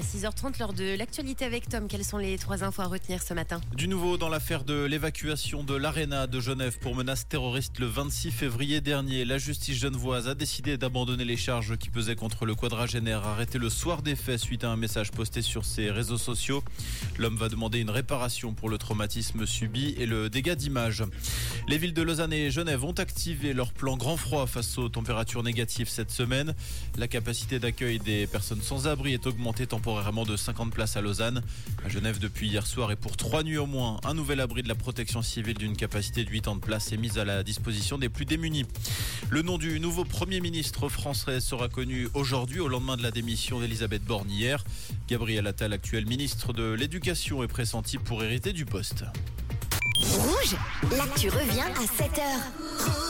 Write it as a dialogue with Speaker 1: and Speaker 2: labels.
Speaker 1: 6h30 lors de l'actualité avec Tom. Quelles sont les trois infos à retenir ce matin?
Speaker 2: Du nouveau dans l'affaire de l'évacuation de l'Arena de Genève pour menace terroriste le 26 février dernier. La justice genevoise a décidé d'abandonner les charges qui pesaient contre le quadragénaire arrêté le soir des faits suite à un message posté sur ses réseaux sociaux. L'homme va demander une réparation pour le traumatisme subi et le dégât d'image. Les villes de Lausanne et Genève ont activé leur plan grand froid face aux températures négatives cette semaine. La capacité d'accueil des personnes sans abri est augmentée temporairement de 50 places à Lausanne. À Genève, depuis hier soir et pour trois nuits au moins, un nouvel abri de la protection civile d'une capacité de 80 places est mis à la disposition des plus démunis. Le nom du nouveau Premier ministre français sera connu aujourd'hui au lendemain de la démission d'Elisabeth Borne hier. Gabriel Attal, actuel ministre de l'Éducation, est pressenti pour hériter du poste.
Speaker 3: Rouge, l'actu revient à 7h.